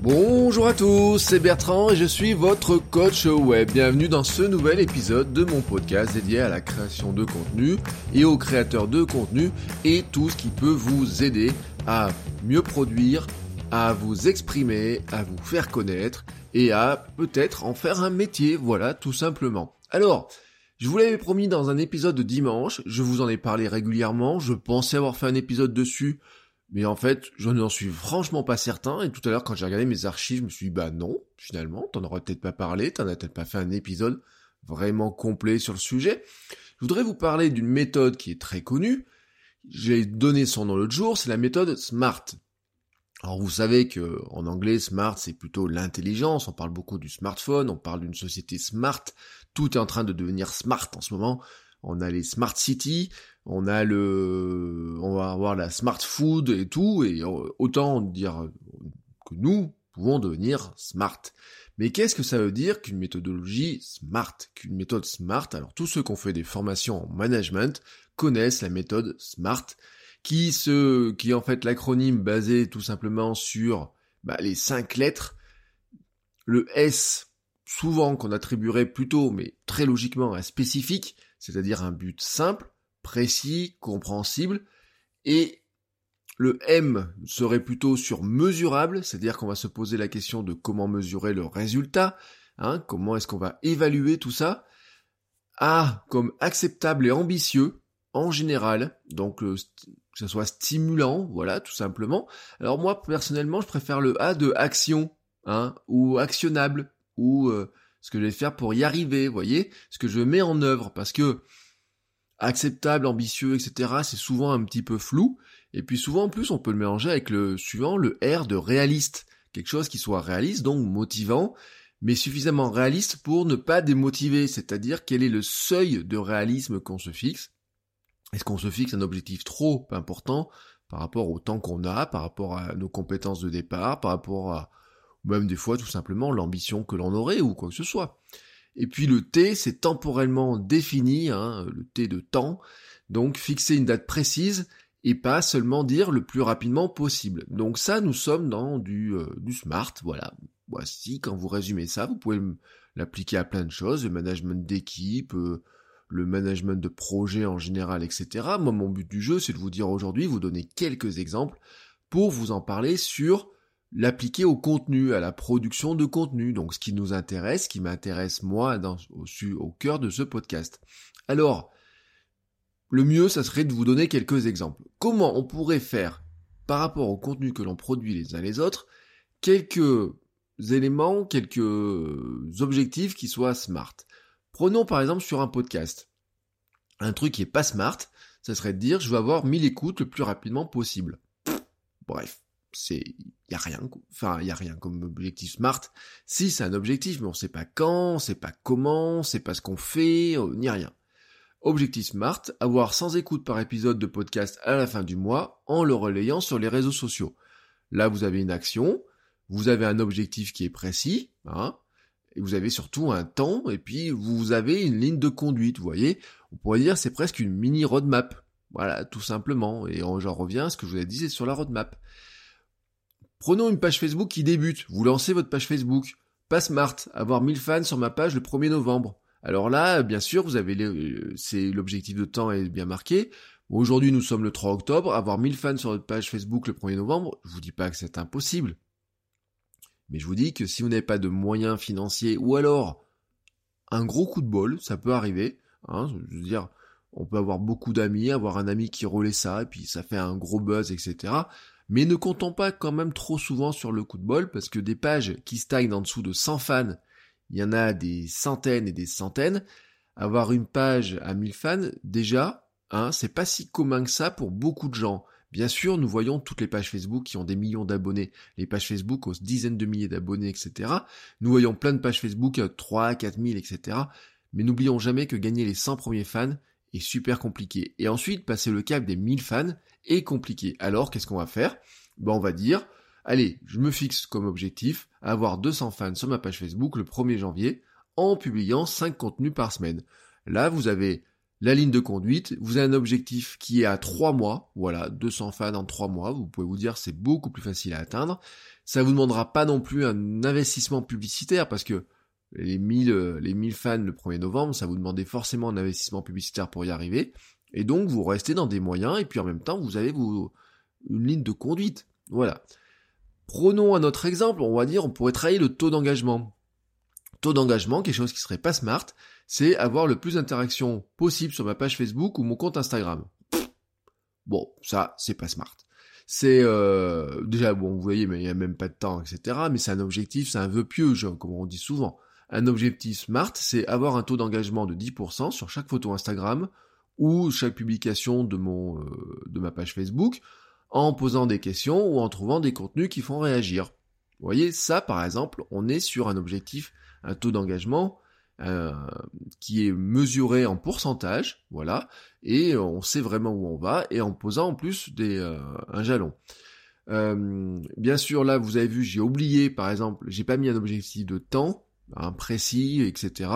Bonjour à tous, c'est Bertrand et je suis votre coach web. Bienvenue dans ce nouvel épisode de mon podcast dédié à la création de contenu et aux créateurs de contenu et tout ce qui peut vous aider à mieux produire, à vous exprimer, à vous faire connaître et à peut-être en faire un métier, voilà, tout simplement. Alors, je vous l'avais promis dans un épisode de dimanche, je vous en ai parlé régulièrement, je pensais avoir fait un épisode dessus, mais en fait, je n'en suis franchement pas certain, et tout à l'heure quand j'ai regardé mes archives, je me suis dit, bah non, finalement, t'en aurais peut-être pas parlé, t'en as peut-être pas fait un épisode vraiment complet sur le sujet. Je voudrais vous parler d'une méthode qui est très connue, j'ai donné son nom l'autre jour, c'est la méthode SMART. Alors vous savez que en anglais smart c'est plutôt l'intelligence, on parle beaucoup du smartphone, on parle d'une société smart, tout est en train de devenir smart en ce moment. On a les smart cities, on a le on va avoir la smart food et tout et autant dire que nous pouvons devenir smart. Mais qu'est-ce que ça veut dire qu'une méthodologie smart, qu'une méthode smart? Alors tous ceux qui ont fait des formations en management connaissent la méthode smart qui se, qui en fait l'acronyme basé tout simplement sur bah, les cinq lettres. Le S, souvent qu'on attribuerait plutôt, mais très logiquement, à spécifique, c'est-à-dire un but simple, précis, compréhensible, et le M serait plutôt sur mesurable, c'est-à-dire qu'on va se poser la question de comment mesurer le résultat, hein, comment est-ce qu'on va évaluer tout ça. A comme acceptable et ambitieux, en général, donc euh, que ce soit stimulant, voilà, tout simplement. Alors moi, personnellement, je préfère le A de action, hein, ou actionnable, ou euh, ce que je vais faire pour y arriver, voyez, ce que je mets en œuvre, parce que acceptable, ambitieux, etc., c'est souvent un petit peu flou, et puis souvent en plus on peut le mélanger avec le suivant, le R de réaliste, quelque chose qui soit réaliste, donc motivant, mais suffisamment réaliste pour ne pas démotiver, c'est-à-dire quel est le seuil de réalisme qu'on se fixe, est-ce qu'on se fixe un objectif trop important par rapport au temps qu'on a, par rapport à nos compétences de départ, par rapport à même des fois tout simplement l'ambition que l'on aurait ou quoi que ce soit? Et puis le T, c'est temporellement défini, hein, le T de temps, donc fixer une date précise et pas seulement dire le plus rapidement possible. Donc ça, nous sommes dans du, euh, du smart, voilà. Voici, quand vous résumez ça, vous pouvez l'appliquer à plein de choses, le management d'équipe, euh, le management de projet en général, etc. Moi, mon but du jeu, c'est de vous dire aujourd'hui, vous donner quelques exemples pour vous en parler sur l'appliquer au contenu, à la production de contenu. Donc, ce qui nous intéresse, ce qui m'intéresse moi au cœur de ce podcast. Alors, le mieux, ça serait de vous donner quelques exemples. Comment on pourrait faire, par rapport au contenu que l'on produit les uns les autres, quelques éléments, quelques objectifs qui soient smart. Prenons par exemple sur un podcast. Un truc qui est pas smart, ça serait de dire je veux avoir 1000 écoutes le plus rapidement possible. Bref, c'est y a rien enfin y a rien comme objectif smart. Si c'est un objectif mais on sait pas quand, on sait pas comment, on sait pas ce qu'on fait, euh, ni rien. Objectif smart, avoir 100 écoutes par épisode de podcast à la fin du mois en le relayant sur les réseaux sociaux. Là, vous avez une action, vous avez un objectif qui est précis, hein, et vous avez surtout un temps, et puis vous avez une ligne de conduite, vous voyez. On pourrait dire c'est presque une mini roadmap. Voilà, tout simplement. Et j'en reviens à ce que je vous ai dit sur la roadmap. Prenons une page Facebook qui débute. Vous lancez votre page Facebook. Pas smart, avoir 1000 fans sur ma page le 1er novembre. Alors là, bien sûr, vous avez c'est l'objectif de temps est bien marqué. Aujourd'hui, nous sommes le 3 octobre. Avoir 1000 fans sur votre page Facebook le 1er novembre, je vous dis pas que c'est impossible. Mais je vous dis que si vous n'avez pas de moyens financiers, ou alors un gros coup de bol, ça peut arriver. Hein, je veux dire, on peut avoir beaucoup d'amis, avoir un ami qui relaie ça, et puis ça fait un gros buzz, etc. Mais ne comptons pas quand même trop souvent sur le coup de bol, parce que des pages qui stagnent en dessous de 100 fans, il y en a des centaines et des centaines. Avoir une page à 1000 fans, déjà, hein, c'est pas si commun que ça pour beaucoup de gens. Bien sûr, nous voyons toutes les pages Facebook qui ont des millions d'abonnés, les pages Facebook aux dizaines de milliers d'abonnés, etc. Nous voyons plein de pages Facebook, 3, 4 000, etc. Mais n'oublions jamais que gagner les 100 premiers fans est super compliqué. Et ensuite, passer le cap des 1000 fans est compliqué. Alors, qu'est-ce qu'on va faire? Ben, on va dire, allez, je me fixe comme objectif avoir 200 fans sur ma page Facebook le 1er janvier en publiant 5 contenus par semaine. Là, vous avez la ligne de conduite, vous avez un objectif qui est à 3 mois, voilà, 200 fans en 3 mois, vous pouvez vous dire c'est beaucoup plus facile à atteindre. Ça vous demandera pas non plus un investissement publicitaire parce que les 1000, euh, les 1000 fans le 1er novembre, ça vous demandait forcément un investissement publicitaire pour y arriver. Et donc vous restez dans des moyens et puis en même temps vous avez vous, une ligne de conduite. Voilà. Prenons un autre exemple, on va dire on pourrait travailler le taux d'engagement. Taux d'engagement, quelque chose qui serait pas smart, c'est avoir le plus d'interactions possible sur ma page Facebook ou mon compte Instagram. Bon, ça, c'est pas smart. C'est euh, déjà bon, vous voyez, mais il y a même pas de temps, etc. Mais c'est un objectif, c'est un vœu pieux, comme on dit souvent. Un objectif smart, c'est avoir un taux d'engagement de 10% sur chaque photo Instagram ou chaque publication de mon euh, de ma page Facebook, en posant des questions ou en trouvant des contenus qui font réagir. Vous voyez, ça par exemple, on est sur un objectif, un taux d'engagement euh, qui est mesuré en pourcentage, voilà, et on sait vraiment où on va, et en posant en plus des, euh, un jalon. Euh, bien sûr, là, vous avez vu, j'ai oublié, par exemple, j'ai pas mis un objectif de temps, un précis, etc.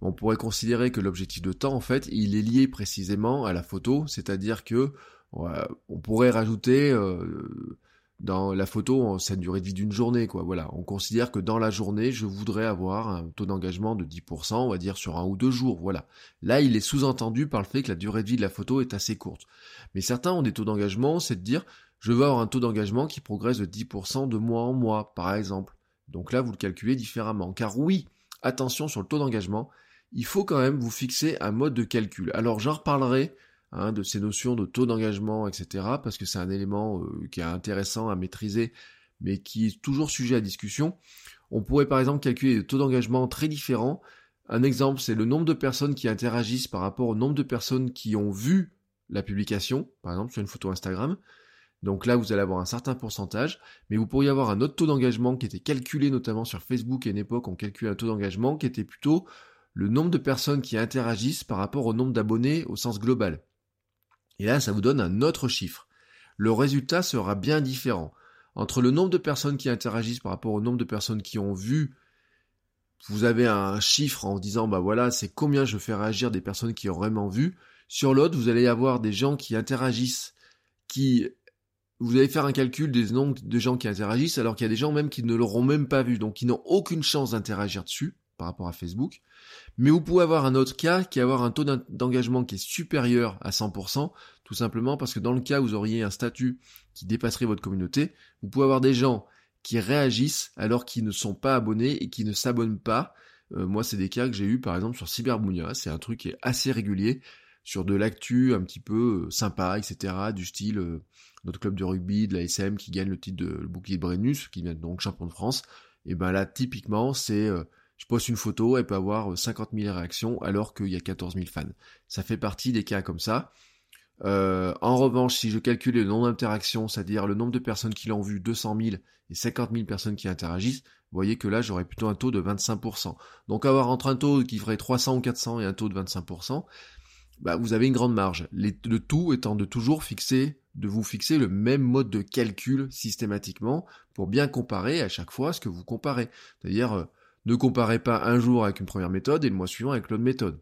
On pourrait considérer que l'objectif de temps, en fait, il est lié précisément à la photo, c'est-à-dire que on pourrait rajouter dans la photo, ça durée de vie d'une journée, quoi. Voilà, on considère que dans la journée, je voudrais avoir un taux d'engagement de 10%, on va dire sur un ou deux jours, voilà. Là, il est sous-entendu par le fait que la durée de vie de la photo est assez courte. Mais certains ont des taux d'engagement, c'est de dire, je veux avoir un taux d'engagement qui progresse de 10% de mois en mois, par exemple. Donc là, vous le calculez différemment. Car oui, attention sur le taux d'engagement, il faut quand même vous fixer un mode de calcul. Alors j'en reparlerai Hein, de ces notions de taux d'engagement, etc., parce que c'est un élément euh, qui est intéressant à maîtriser, mais qui est toujours sujet à discussion. On pourrait par exemple calculer des taux d'engagement très différents. Un exemple, c'est le nombre de personnes qui interagissent par rapport au nombre de personnes qui ont vu la publication, par exemple sur une photo Instagram. Donc là, vous allez avoir un certain pourcentage, mais vous pourriez avoir un autre taux d'engagement qui était calculé notamment sur Facebook à une époque, on calculait un taux d'engagement qui était plutôt le nombre de personnes qui interagissent par rapport au nombre d'abonnés au sens global. Et là, ça vous donne un autre chiffre. Le résultat sera bien différent. Entre le nombre de personnes qui interagissent par rapport au nombre de personnes qui ont vu, vous avez un chiffre en disant, bah voilà, c'est combien je fais réagir des personnes qui ont vraiment vu. Sur l'autre, vous allez avoir des gens qui interagissent, qui, vous allez faire un calcul des nombres de gens qui interagissent, alors qu'il y a des gens même qui ne l'auront même pas vu, donc qui n'ont aucune chance d'interagir dessus par rapport à Facebook. Mais vous pouvez avoir un autre cas qui avoir un taux d'engagement qui est supérieur à 100%, tout simplement parce que dans le cas où vous auriez un statut qui dépasserait votre communauté, vous pouvez avoir des gens qui réagissent alors qu'ils ne sont pas abonnés et qui ne s'abonnent pas. Euh, moi, c'est des cas que j'ai eu par exemple sur Cyberbounia, c'est un truc qui est assez régulier sur de l'actu un petit peu euh, sympa, etc. Du style euh, notre club de rugby, de la SM qui gagne le titre de le bouclier de Brennus, qui vient donc champion de France. Et ben là, typiquement, c'est je poste une photo, elle peut avoir 50 000 réactions alors qu'il y a 14 000 fans. Ça fait partie des cas comme ça. Euh, en revanche, si je calcule le nombre d'interactions, c'est-à-dire le nombre de personnes qui l'ont vu, 200 000 et 50 000 personnes qui interagissent, vous voyez que là j'aurais plutôt un taux de 25%. Donc avoir entre un taux qui ferait 300 ou 400 et un taux de 25%, bah, vous avez une grande marge. le tout étant de toujours fixer, de vous fixer le même mode de calcul systématiquement pour bien comparer à chaque fois ce que vous comparez. C'est-à-dire euh, ne comparez pas un jour avec une première méthode et le mois suivant avec l'autre méthode.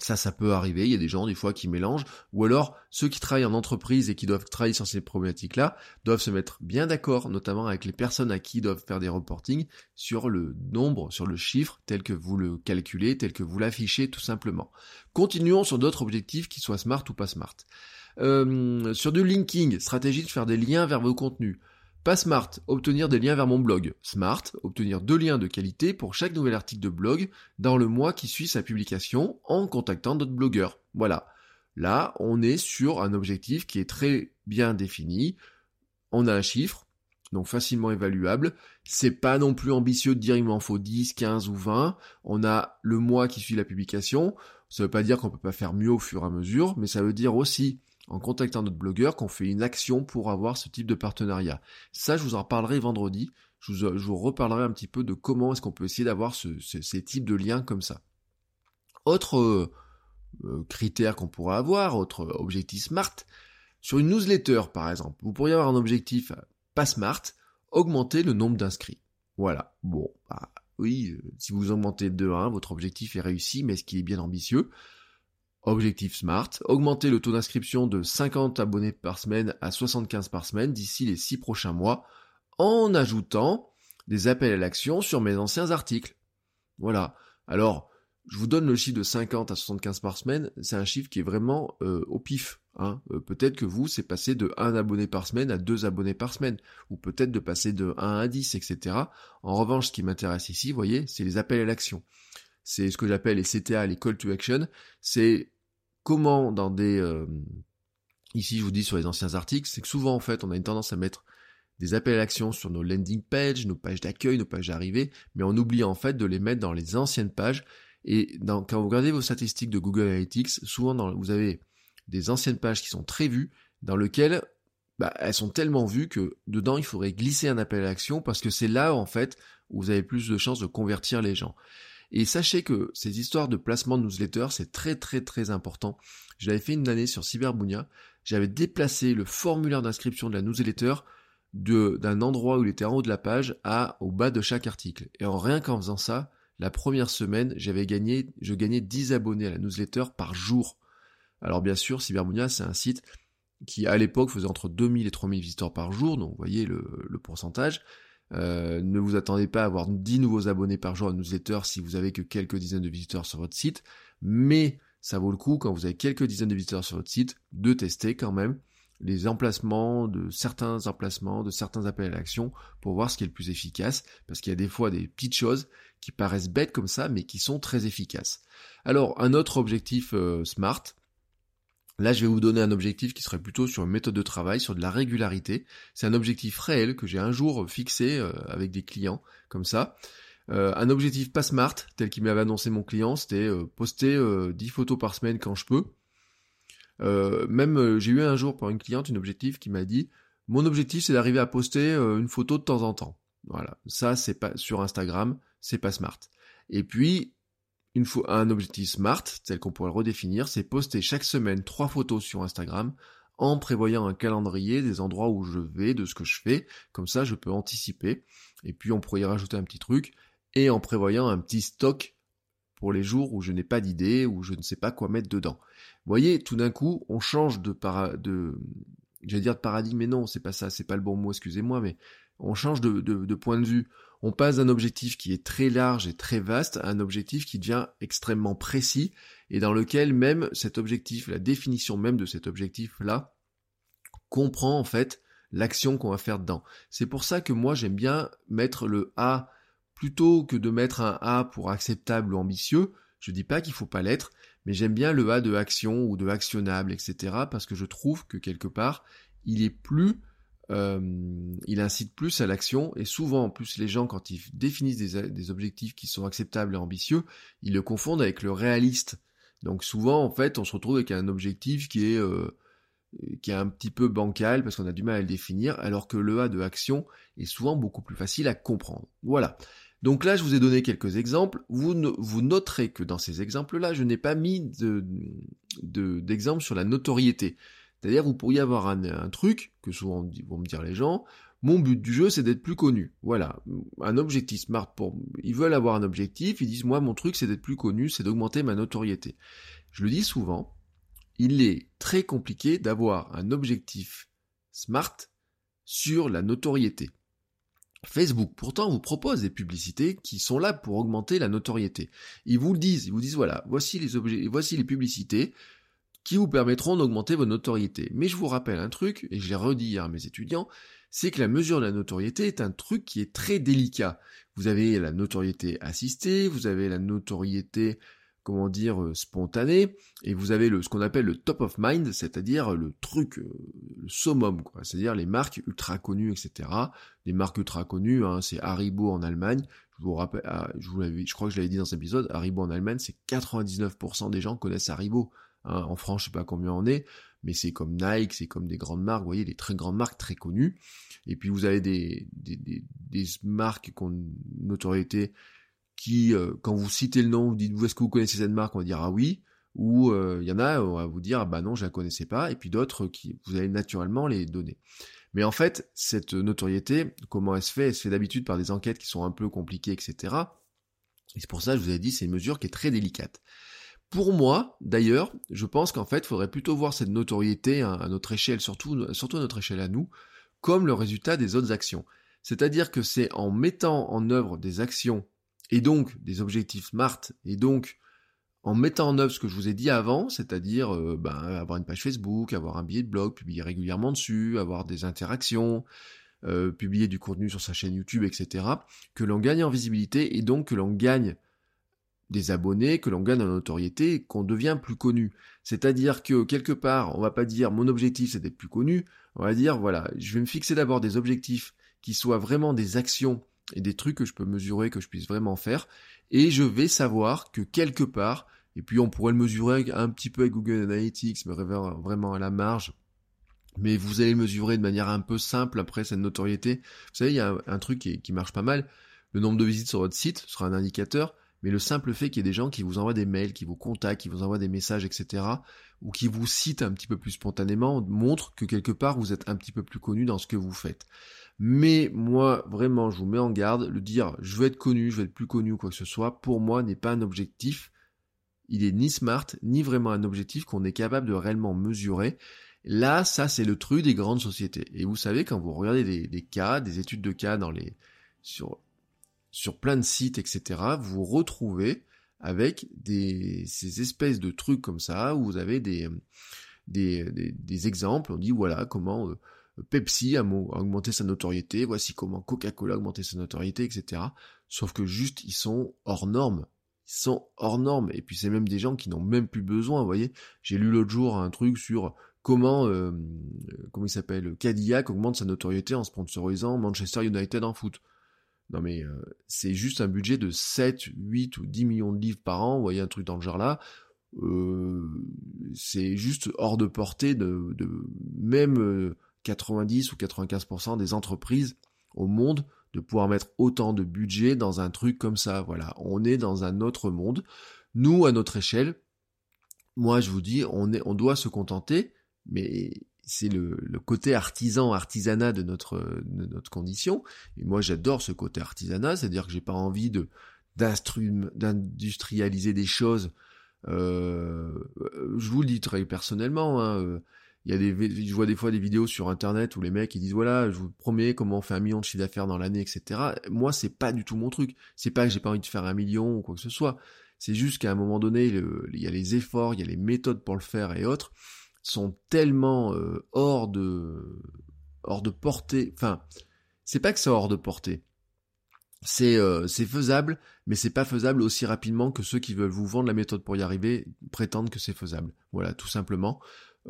Ça, ça peut arriver. Il y a des gens, des fois, qui mélangent. Ou alors, ceux qui travaillent en entreprise et qui doivent travailler sur ces problématiques-là, doivent se mettre bien d'accord, notamment avec les personnes à qui doivent faire des reportings, sur le nombre, sur le chiffre, tel que vous le calculez, tel que vous l'affichez, tout simplement. Continuons sur d'autres objectifs qui soient smart ou pas smart. Euh, sur du linking, stratégie de faire des liens vers vos contenus. Pas smart, obtenir des liens vers mon blog. Smart, obtenir deux liens de qualité pour chaque nouvel article de blog dans le mois qui suit sa publication en contactant d'autres blogueurs. Voilà. Là, on est sur un objectif qui est très bien défini. On a un chiffre, donc facilement évaluable. C'est pas non plus ambitieux de dire il m'en faut 10, 15 ou 20. On a le mois qui suit la publication. Ça veut pas dire qu'on peut pas faire mieux au fur et à mesure, mais ça veut dire aussi en contactant notre blogueur qu'on fait une action pour avoir ce type de partenariat. Ça, je vous en reparlerai vendredi. Je vous, reparlerai un petit peu de comment est-ce qu'on peut essayer d'avoir ces types de liens comme ça. Autre euh, euh, critère qu'on pourrait avoir, autre objectif SMART, sur une newsletter par exemple, vous pourriez avoir un objectif pas SMART, augmenter le nombre d'inscrits. Voilà. Bon, bah, oui, euh, si vous augmentez de 1, votre objectif est réussi, mais est-ce qu'il est bien ambitieux? Objectif SMART, augmenter le taux d'inscription de 50 abonnés par semaine à 75 par semaine d'ici les 6 prochains mois, en ajoutant des appels à l'action sur mes anciens articles. Voilà. Alors, je vous donne le chiffre de 50 à 75 par semaine, c'est un chiffre qui est vraiment euh, au pif. Hein. Euh, peut-être que vous, c'est passé de 1 abonné par semaine à 2 abonnés par semaine, ou peut-être de passer de 1 à 10, etc. En revanche, ce qui m'intéresse ici, vous voyez, c'est les appels à l'action. C'est ce que j'appelle les CTA, les call to action. C'est comment dans des... Euh, ici, je vous dis sur les anciens articles, c'est que souvent, en fait, on a une tendance à mettre des appels à l'action sur nos landing pages, nos pages d'accueil, nos pages d'arrivée, mais on oublie en fait de les mettre dans les anciennes pages et quand vous regardez vos statistiques de Google Analytics, souvent vous avez des anciennes pages qui sont très vues, dans lesquelles bah, elles sont tellement vues que dedans il faudrait glisser un appel à l'action parce que c'est là en fait où vous avez plus de chances de convertir les gens. Et sachez que ces histoires de placement de newsletter, c'est très très très important. Je l'avais fait une année sur Cyberbounia. J'avais déplacé le formulaire d'inscription de la newsletter d'un endroit où il était en haut de la page à au bas de chaque article. Et en rien qu'en faisant ça, la première semaine, j'avais gagné, je gagnais 10 abonnés à la newsletter par jour. Alors bien sûr, Cyberbunia, c'est un site qui à l'époque faisait entre 2000 et 3000 visiteurs par jour, donc vous voyez le, pourcentage. Euh, ne vous attendez pas à avoir 10 nouveaux abonnés par jour à newsletter si vous avez que quelques dizaines de visiteurs sur votre site, mais ça vaut le coup quand vous avez quelques dizaines de visiteurs sur votre site de tester quand même les emplacements de certains emplacements, de certains appels à l'action pour voir ce qui est le plus efficace, parce qu'il y a des fois des petites choses qui paraissent bêtes comme ça, mais qui sont très efficaces. Alors, un autre objectif euh, SMART, Là, je vais vous donner un objectif qui serait plutôt sur une méthode de travail, sur de la régularité. C'est un objectif réel que j'ai un jour fixé euh, avec des clients, comme ça. Euh, un objectif pas smart, tel qu'il m'avait annoncé mon client, c'était poster 10 photos par semaine quand je peux. Euh, même euh, j'ai eu un jour pour une cliente une objectif qui m'a dit mon objectif c'est d'arriver à poster euh, une photo de temps en temps. Voilà, ça c'est pas sur Instagram, c'est pas smart. Et puis un objectif smart, tel qu'on pourrait le redéfinir, c'est poster chaque semaine trois photos sur Instagram en prévoyant un calendrier des endroits où je vais, de ce que je fais, comme ça je peux anticiper. Et puis on pourrait y rajouter un petit truc, et en prévoyant un petit stock pour les jours où je n'ai pas d'idée, où je ne sais pas quoi mettre dedans. Vous voyez, tout d'un coup, on change de de j'allais dire de paradigme, mais non, c'est pas ça, c'est pas le bon mot, excusez-moi, mais on change de, point de vue. On passe d'un objectif qui est très large et très vaste à un objectif qui devient extrêmement précis et dans lequel même cet objectif, la définition même de cet objectif-là, comprend en fait l'action qu'on va faire dedans. C'est pour ça que moi j'aime bien mettre le A plutôt que de mettre un A pour acceptable ou ambitieux, je dis pas qu'il faut pas l'être, mais j'aime bien le A de action ou de actionnable, etc. parce que je trouve que quelque part, il est plus, euh, il incite plus à l'action et souvent en plus les gens quand ils définissent des, objectifs qui sont acceptables et ambitieux, ils le confondent avec le réaliste. Donc souvent en fait, on se retrouve avec un objectif qui est euh, qui est un petit peu bancal parce qu'on a du mal à le définir, alors que le A de action est souvent beaucoup plus facile à comprendre. Voilà. Donc là, je vous ai donné quelques exemples. Vous, vous noterez que dans ces exemples-là, je n'ai pas mis d'exemple de, sur la notoriété. C'est-à-dire, vous pourriez avoir un, truc, que souvent vont me dire les gens, mon but du jeu, c'est d'être plus connu. Voilà, un objectif smart pour... Ils veulent avoir un objectif, ils disent, moi, mon truc, c'est d'être plus connu, c'est d'augmenter ma notoriété. Je le dis souvent, il est très compliqué d'avoir un objectif smart sur la notoriété. Facebook, pourtant, vous propose des publicités qui sont là pour augmenter la notoriété. Ils vous le disent, ils vous disent voilà, voici les objets, voici les publicités qui vous permettront d'augmenter votre notoriété. Mais je vous rappelle un truc, et je l'ai redit à mes étudiants, c'est que la mesure de la notoriété est un truc qui est très délicat. Vous avez la notoriété assistée, vous avez la notoriété comment dire, euh, spontané, et vous avez le, ce qu'on appelle le top of mind, c'est-à-dire le truc, euh, le summum, quoi, c'est-à-dire les marques ultra connues, etc. Les marques ultra connues, hein, c'est Haribo en Allemagne, je vous rappelle, ah, je crois que je l'avais dit dans cet épisode, Haribo en Allemagne, c'est 99% des gens connaissent Haribo. Hein, en France, je sais pas combien on est, mais c'est comme Nike, c'est comme des grandes marques, vous voyez, des très grandes marques très connues. Et puis vous avez des, marques qui ont notoriété qui, euh, quand vous citez le nom, vous dites, est-ce que vous connaissez cette marque? On va dire, ah oui. Ou euh, il y en a, on va vous dire, ah bah non, je la connaissais pas. Et puis d'autres qui, vous allez naturellement les donner. Mais en fait, cette notoriété, comment elle se fait? Elle se fait d'habitude par des enquêtes qui sont un peu compliquées, etc. Et c'est pour ça que je vous ai dit, c'est une mesure qui est très délicate. Pour moi, d'ailleurs, je pense qu'en fait, il faudrait plutôt voir cette notoriété à notre échelle, surtout, surtout à notre échelle à nous, comme le résultat des autres actions. C'est-à-dire que c'est en mettant en œuvre des actions et donc des objectifs SMART et donc en mettant en œuvre ce que je vous ai dit avant, c'est-à-dire euh, ben, avoir une page Facebook, avoir un billet de blog, publier régulièrement dessus, avoir des interactions, euh, publier du contenu sur sa chaîne YouTube, etc., que l'on gagne en visibilité et donc que l'on gagne des abonnés, que l'on gagne en notoriété, qu'on devient plus connu. C'est-à-dire que quelque part, on va pas dire mon objectif c'est d'être plus connu, on va dire voilà, je vais me fixer d'abord des objectifs qui soient vraiment des actions et des trucs que je peux mesurer, que je puisse vraiment faire, et je vais savoir que quelque part, et puis on pourrait le mesurer un petit peu avec Google Analytics, mais vraiment à la marge, mais vous allez le mesurer de manière un peu simple après cette notoriété. Vous savez, il y a un, truc qui, qui, marche pas mal. Le nombre de visites sur votre site sera un indicateur, mais le simple fait qu'il y ait des gens qui vous envoient des mails, qui vous contactent, qui vous envoient des messages, etc., ou qui vous citent un petit peu plus spontanément, montre que quelque part vous êtes un petit peu plus connu dans ce que vous faites. Mais moi, vraiment, je vous mets en garde, le dire je veux être connu, je veux être plus connu ou quoi que ce soit, pour moi n'est pas un objectif. Il est ni smart, ni vraiment un objectif qu'on est capable de réellement mesurer. Là, ça, c'est le truc des grandes sociétés. Et vous savez, quand vous regardez des, cas, des études de cas dans les, sur, sur plein de sites, etc., vous retrouvez avec ces espèces de trucs comme ça, où vous avez des, des, exemples, on dit voilà comment euh, Pepsi a, augmenté sa notoriété, voici comment Coca-Cola a augmenté sa notoriété, etc. Sauf que juste, ils sont hors normes. Ils sont hors normes. Et puis c'est même des gens qui n'ont même plus besoin, vous voyez. J'ai lu l'autre jour un truc sur comment, euh, comment il s'appelle, Cadillac augmente sa notoriété en sponsorisant Manchester United en foot. Non mais euh, c'est juste un budget de 7, 8 ou 10 millions de livres par an, vous voyez un truc dans le genre là. Euh, c'est juste hors de portée de, de même 90 ou 95% des entreprises au monde de pouvoir mettre autant de budget dans un truc comme ça. Voilà, on est dans un autre monde. Nous, à notre échelle, moi je vous dis, on, est, on doit se contenter, mais c'est le, côté artisan, artisanat de notre, de notre condition. Et moi j'adore ce côté artisanat, c'est-à-dire que j'ai pas envie de d'industrialiser des choses. Euh, je vous le dis très personnellement, hein, euh, il y a des, je vois des fois des vidéos sur internet où les mecs ils disent voilà, je vous promets comment on fait un million de chiffre d'affaires dans l'année, etc. Moi, c'est pas du tout mon truc. C'est pas que j'ai pas envie de faire un million ou quoi que ce soit. C'est juste qu'à un moment donné, il y a les efforts, il y a les méthodes pour le faire et autres sont tellement euh, hors de hors de portée. Enfin, c'est pas que c'est hors de portée. C'est euh, c'est faisable, mais c'est pas faisable aussi rapidement que ceux qui veulent vous vendre la méthode pour y arriver prétendent que c'est faisable. Voilà, tout simplement.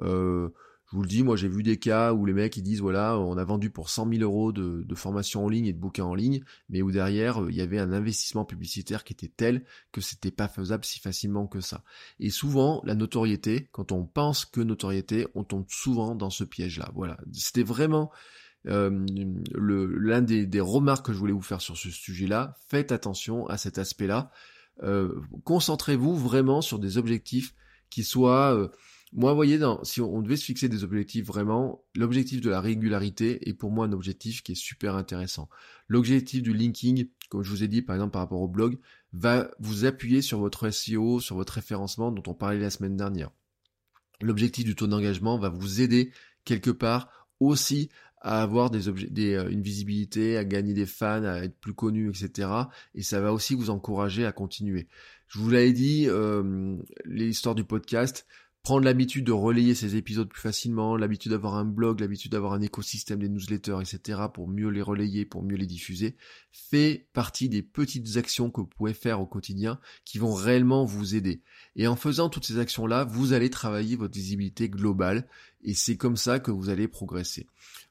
Euh, je vous le dis, moi j'ai vu des cas où les mecs ils disent voilà, on a vendu pour 100 000 euros de, formation en ligne et de bouquins en ligne, mais où derrière euh, il y avait un investissement publicitaire qui était tel que c'était pas faisable si facilement que ça. Et souvent la notoriété, quand on pense que notoriété, on tombe souvent dans ce piège-là. Voilà, c'était vraiment euh, l'un des, des, remarques que je voulais vous faire sur ce sujet-là. Faites attention à cet aspect-là. Euh, concentrez-vous vraiment sur des objectifs qui soient euh, moi, vous voyez, si on, devait se fixer des objectifs vraiment, l'objectif de la régularité est pour moi un objectif qui est super intéressant. L'objectif du linking, comme je vous ai dit par exemple par rapport au blog, va vous appuyer sur votre SEO, sur votre référencement dont on parlait la semaine dernière. L'objectif du taux d'engagement va vous aider quelque part aussi à avoir des, des euh, une visibilité, à gagner des fans, à être plus connu, etc. Et ça va aussi vous encourager à continuer. Je vous l'avais dit, euh, l'histoire du podcast, prendre l'habitude de relayer ces épisodes plus facilement, l'habitude d'avoir un blog, l'habitude d'avoir un écosystème des newsletters, etc., pour mieux les relayer, pour mieux les diffuser, fait partie des petites actions que vous pouvez faire au quotidien qui vont réellement vous aider. Et en faisant toutes ces actions-là, vous allez travailler votre visibilité globale, et c'est comme ça que vous allez progresser.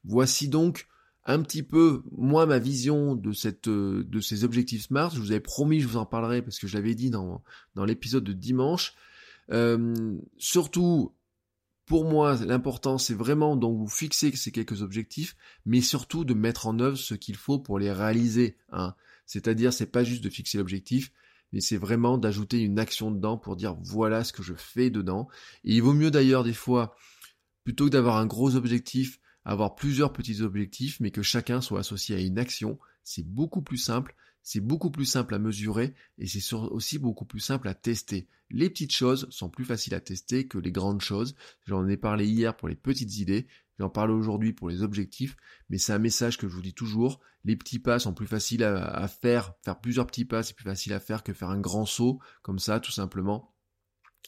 Voici donc un petit peu moi ma vision de cette de ces objectifs SMART. Je vous avais promis, je vous en parlerai parce que je l'avais dit dans dans l'épisode de dimanche. Euh, surtout, pour moi, l'important, c'est vraiment donc vous fixer ces quelques objectifs, mais surtout de mettre en œuvre ce qu'il faut pour les réaliser. Hein. C'est-à-dire, c'est pas juste de fixer l'objectif, mais c'est vraiment d'ajouter une action dedans pour dire voilà ce que je fais dedans. Et il vaut mieux d'ailleurs des fois, plutôt que d'avoir un gros objectif, avoir plusieurs petits objectifs, mais que chacun soit associé à une action. C'est beaucoup plus simple, c'est beaucoup plus simple à mesurer et c'est aussi beaucoup plus simple à tester. Les petites choses sont plus faciles à tester que les grandes choses. J'en ai parlé hier pour les petites idées, j'en parle aujourd'hui pour les objectifs, mais c'est un message que je vous dis toujours. Les petits pas sont plus faciles à, faire, faire plusieurs petits pas, c'est plus facile à faire que faire un grand saut comme ça, tout simplement.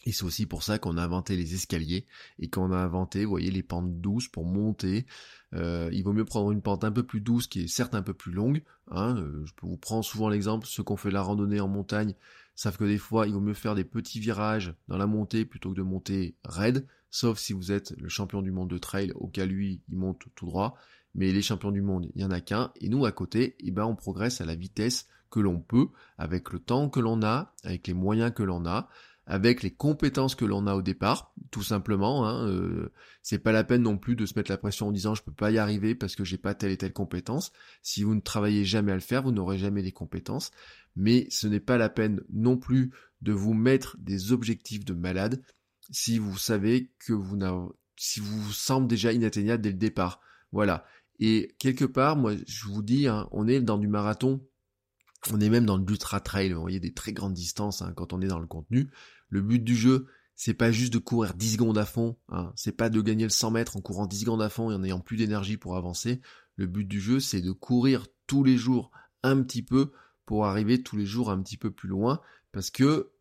Et c'est aussi pour ça qu'on a inventé les escaliers et qu'on a inventé, vous voyez, les pentes douces pour monter. Euh, il vaut mieux prendre une pente un peu plus douce qui est certes un peu plus longue. Hein. Euh, je vous prendre souvent l'exemple, ceux qui ont fait la randonnée en montagne savent que des fois il vaut mieux faire des petits virages dans la montée plutôt que de monter raide, sauf si vous êtes le champion du monde de trail, au cas lui il monte tout droit. Mais les champions du monde, il y en a qu'un. Et nous à côté, eh ben, on progresse à la vitesse que l'on peut, avec le temps que l'on a, avec les moyens que l'on a avec les compétences que l'on a au départ, tout simplement. Hein, euh, c'est pas la peine non plus de se mettre la pression en disant je peux pas y arriver parce que j'ai pas telle et telle compétence. Si vous ne travaillez jamais à le faire, vous n'aurez jamais les compétences. Mais ce n'est pas la peine non plus de vous mettre des objectifs de malade si vous savez que vous n'avez, si vous vous semble déjà inatteignable dès le départ. Voilà. Et quelque part, moi, je vous dis, hein, on est dans du marathon on est même dans l'ultra trail, vous voyez des très grandes distances hein, quand on est dans le contenu. Le but du jeu, c'est pas juste de courir 10 secondes à fond, hein. c'est pas de gagner le 100 mètres en courant 10 secondes à fond et en ayant plus d'énergie pour avancer. Le but du jeu, c'est de courir tous les jours un petit peu pour arriver tous les jours un petit peu plus loin, parce que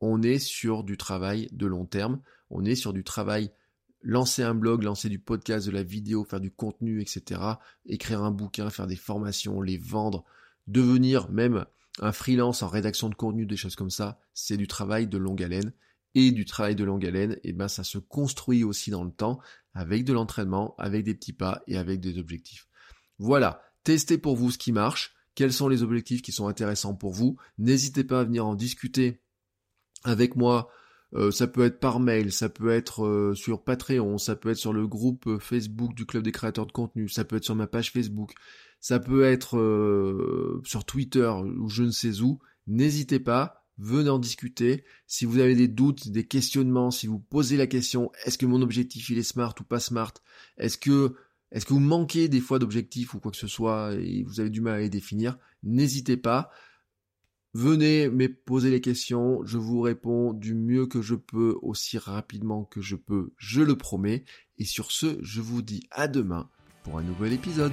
on est sur du travail de long terme, on est sur du travail lancer un blog, lancer du podcast, de la vidéo, faire du contenu, etc., écrire un bouquin, faire des formations, les vendre, devenir même un freelance en rédaction de contenu, des choses comme ça, c'est du travail de longue haleine. Et du travail de longue haleine, et eh ben ça se construit aussi dans le temps, avec de l'entraînement, avec des petits pas et avec des objectifs. Voilà, testez pour vous ce qui marche, quels sont les objectifs qui sont intéressants pour vous? N'hésitez pas à venir en discuter avec moi. Euh, ça peut être par mail, ça peut être euh, sur Patreon, ça peut être sur le groupe euh, Facebook du Club des créateurs de contenu, ça peut être sur ma page Facebook ça peut être euh, sur Twitter ou je ne sais où, n'hésitez pas, venez en discuter. Si vous avez des doutes, des questionnements, si vous posez la question, est-ce que mon objectif il est smart ou pas smart? Est-ce que est-ce que vous manquez des fois d'objectifs ou quoi que ce soit et vous avez du mal à les définir? N'hésitez pas. Venez me poser les questions, je vous réponds du mieux que je peux, aussi rapidement que je peux, je le promets. Et sur ce, je vous dis à demain pour un nouvel épisode.